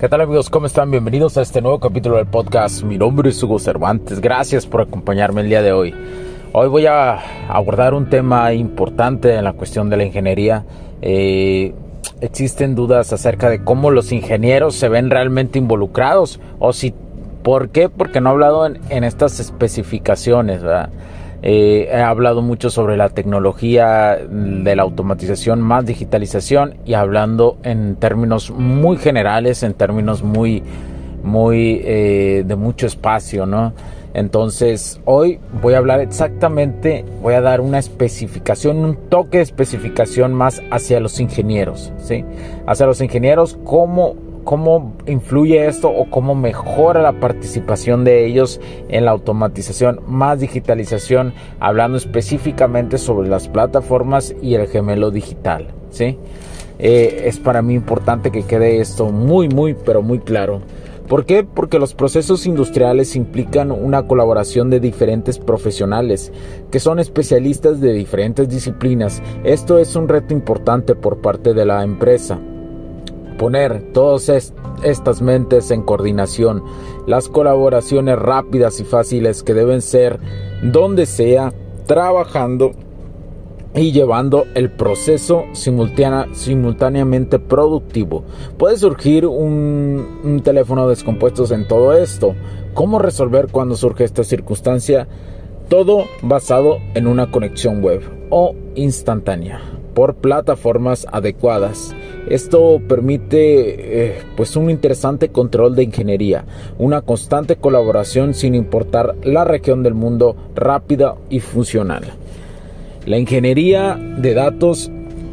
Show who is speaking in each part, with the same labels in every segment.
Speaker 1: ¿Qué tal amigos? ¿Cómo están? Bienvenidos a este nuevo capítulo del podcast. Mi nombre es Hugo Cervantes. Gracias por acompañarme el día de hoy. Hoy voy a abordar un tema importante en la cuestión de la ingeniería. Eh, existen dudas acerca de cómo los ingenieros se ven realmente involucrados o si... ¿Por qué? Porque no he hablado en, en estas especificaciones, ¿verdad? Eh, he hablado mucho sobre la tecnología de la automatización más digitalización y hablando en términos muy generales, en términos muy, muy eh, de mucho espacio, ¿no? Entonces hoy voy a hablar exactamente, voy a dar una especificación, un toque de especificación más hacia los ingenieros, ¿sí? Hacia los ingenieros, cómo cómo influye esto o cómo mejora la participación de ellos en la automatización, más digitalización, hablando específicamente sobre las plataformas y el gemelo digital. ¿sí? Eh, es para mí importante que quede esto muy, muy, pero muy claro. ¿Por qué? Porque los procesos industriales implican una colaboración de diferentes profesionales que son especialistas de diferentes disciplinas. Esto es un reto importante por parte de la empresa poner todas estas mentes en coordinación, las colaboraciones rápidas y fáciles que deben ser donde sea, trabajando y llevando el proceso simultáneamente productivo. Puede surgir un, teléfono descompuesto en todo esto. ¿Cómo resolver cuando surge esta circunstancia? Todo basado en una conexión web o instantánea por plataformas adecuadas. Esto permite eh, pues un interesante control de ingeniería, una constante colaboración sin importar la región del mundo, rápida y funcional. La ingeniería de datos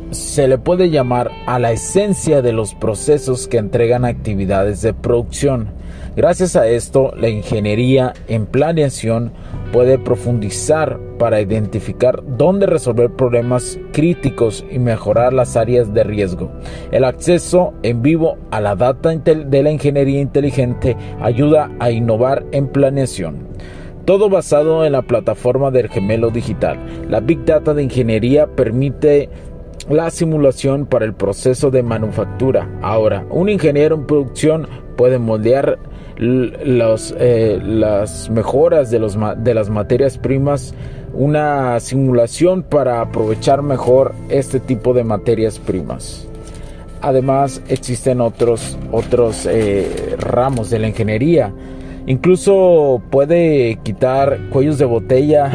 Speaker 1: se le puede llamar a la esencia de los procesos que entregan actividades de producción. Gracias a esto, la ingeniería en planeación puede profundizar para identificar dónde resolver problemas críticos y mejorar las áreas de riesgo. El acceso en vivo a la data de la ingeniería inteligente ayuda a innovar en planeación. Todo basado en la plataforma del gemelo digital. La Big Data de ingeniería permite la simulación para el proceso de manufactura. Ahora, un ingeniero en producción puede moldear eh, las mejoras de, los, de las materias primas, una simulación para aprovechar mejor este tipo de materias primas. Además existen otros, otros eh, ramos de la ingeniería. Incluso puede quitar cuellos de botella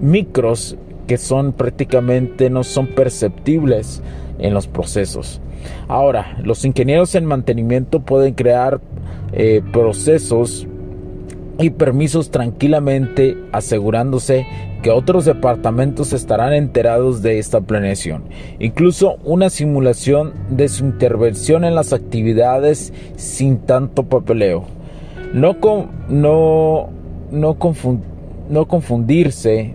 Speaker 1: micros que son prácticamente no son perceptibles en los procesos. Ahora, los ingenieros en mantenimiento pueden crear eh, procesos y permisos tranquilamente asegurándose que otros departamentos estarán enterados de esta planeación. Incluso una simulación de su intervención en las actividades sin tanto papeleo. No, no, no, no confundirse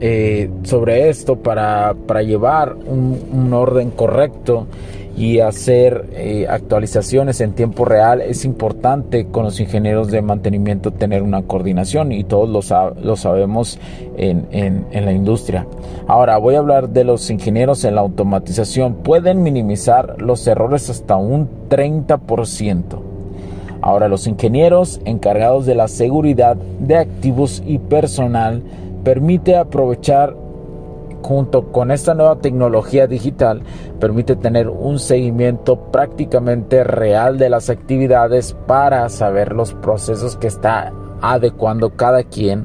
Speaker 1: Eh, sobre esto para, para llevar un, un, orden correcto y hacer eh, actualizaciones en tiempo real es importante con los ingenieros de mantenimiento tener una coordinación y todos lo, lo sabemos en, en, en la industria. Ahora voy a hablar de los ingenieros en la automatización. Pueden minimizar los errores hasta un 30%. Ahora los ingenieros encargados de la seguridad de activos y personal permite aprovechar junto con esta nueva tecnología digital permite tener un seguimiento prácticamente real de las actividades para saber los procesos que está adecuando cada quien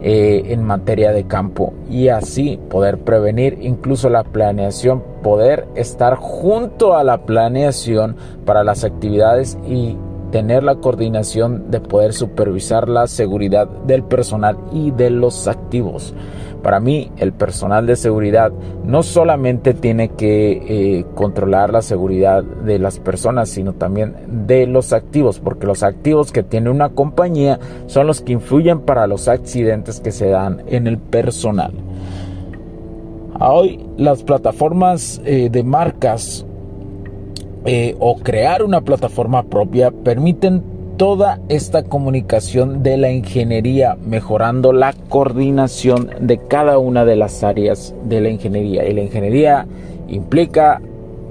Speaker 1: eh, en materia de campo y así poder prevenir incluso la planeación, poder estar junto a la planeación para las actividades y tener la coordinación de poder supervisar la seguridad del personal y de los activos. Para mí, el personal de seguridad no solamente tiene que eh, controlar la seguridad de las personas, sino también de los activos, porque los activos que tiene una compañía son los que influyen para los accidentes que se dan en el personal. Hoy las plataformas eh, de marcas eh, o crear una plataforma propia permiten toda esta comunicación de la ingeniería, mejorando la coordinación de cada una de las áreas de la ingeniería. Y la ingeniería implica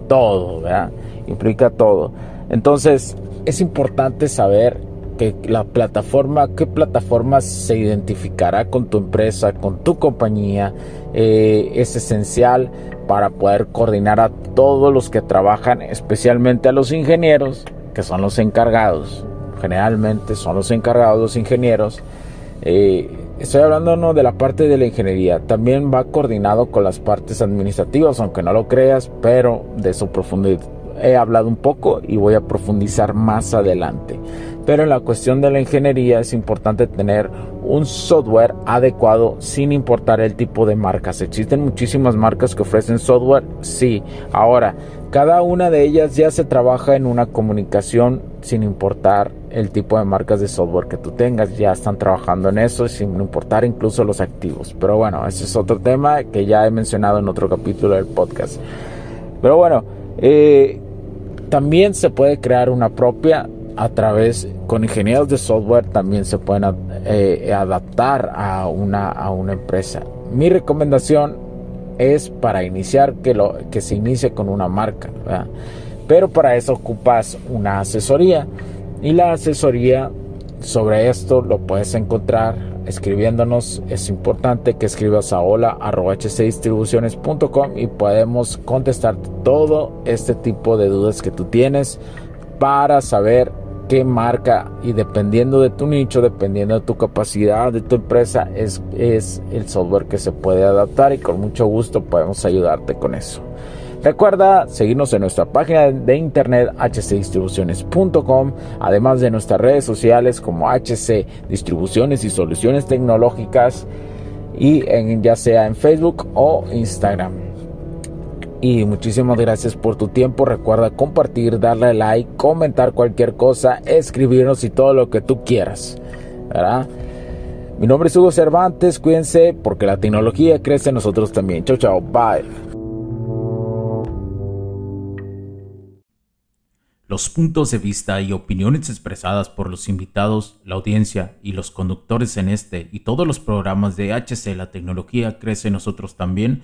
Speaker 1: todo, ¿verdad? Implica todo. Entonces, es importante saber que la plataforma, qué plataforma se identificará con tu empresa, con tu compañía, eh, es esencial para poder coordinar a todos los que trabajan, especialmente a los ingenieros, que son los encargados. Generalmente son los encargados, los ingenieros. Eh, estoy hablando de la parte de la ingeniería, también va coordinado con las partes administrativas, aunque no lo creas, pero de su profundidad he hablado un poco y voy a profundizar más adelante. Pero en la cuestión de la ingeniería es importante tener un software adecuado sin importar el tipo de marcas. Existen muchísimas marcas que ofrecen software, sí. Ahora, cada una de ellas ya se trabaja en una comunicación sin importar el tipo de marcas de software que tú tengas. Ya están trabajando en eso sin importar incluso los activos. Pero bueno, ese es otro tema que ya he mencionado en otro capítulo del podcast. Pero bueno, eh, también se puede crear una propia a través, con ingenieros de software también se pueden eh, adaptar a una, a una empresa. Mi recomendación es para iniciar que, lo, que se inicie con una marca, pero para eso ocupas una asesoría y la asesoría sobre esto lo puedes encontrar escribiéndonos. Es importante que escribas a hola.hcdistribuciones.com y podemos contestar todo este tipo de dudas que tú tienes para saber qué marca y dependiendo de tu nicho, dependiendo de tu capacidad de tu empresa, es, es el software que se puede adaptar y con mucho gusto podemos ayudarte con eso. Recuerda seguirnos en nuestra página de internet hcdistribuciones.com, además de nuestras redes sociales como HC Distribuciones y Soluciones Tecnológicas y en, ya sea en Facebook o Instagram. Y muchísimas gracias por tu tiempo. Recuerda compartir, darle like, comentar cualquier cosa, escribirnos y todo lo que tú quieras. ¿verdad? Mi nombre es Hugo Cervantes. Cuídense porque la tecnología crece en nosotros también. Chao, chao. Bye.
Speaker 2: Los puntos de vista y opiniones expresadas por los invitados, la audiencia y los conductores en este y todos los programas de HC La Tecnología Crece Nosotros también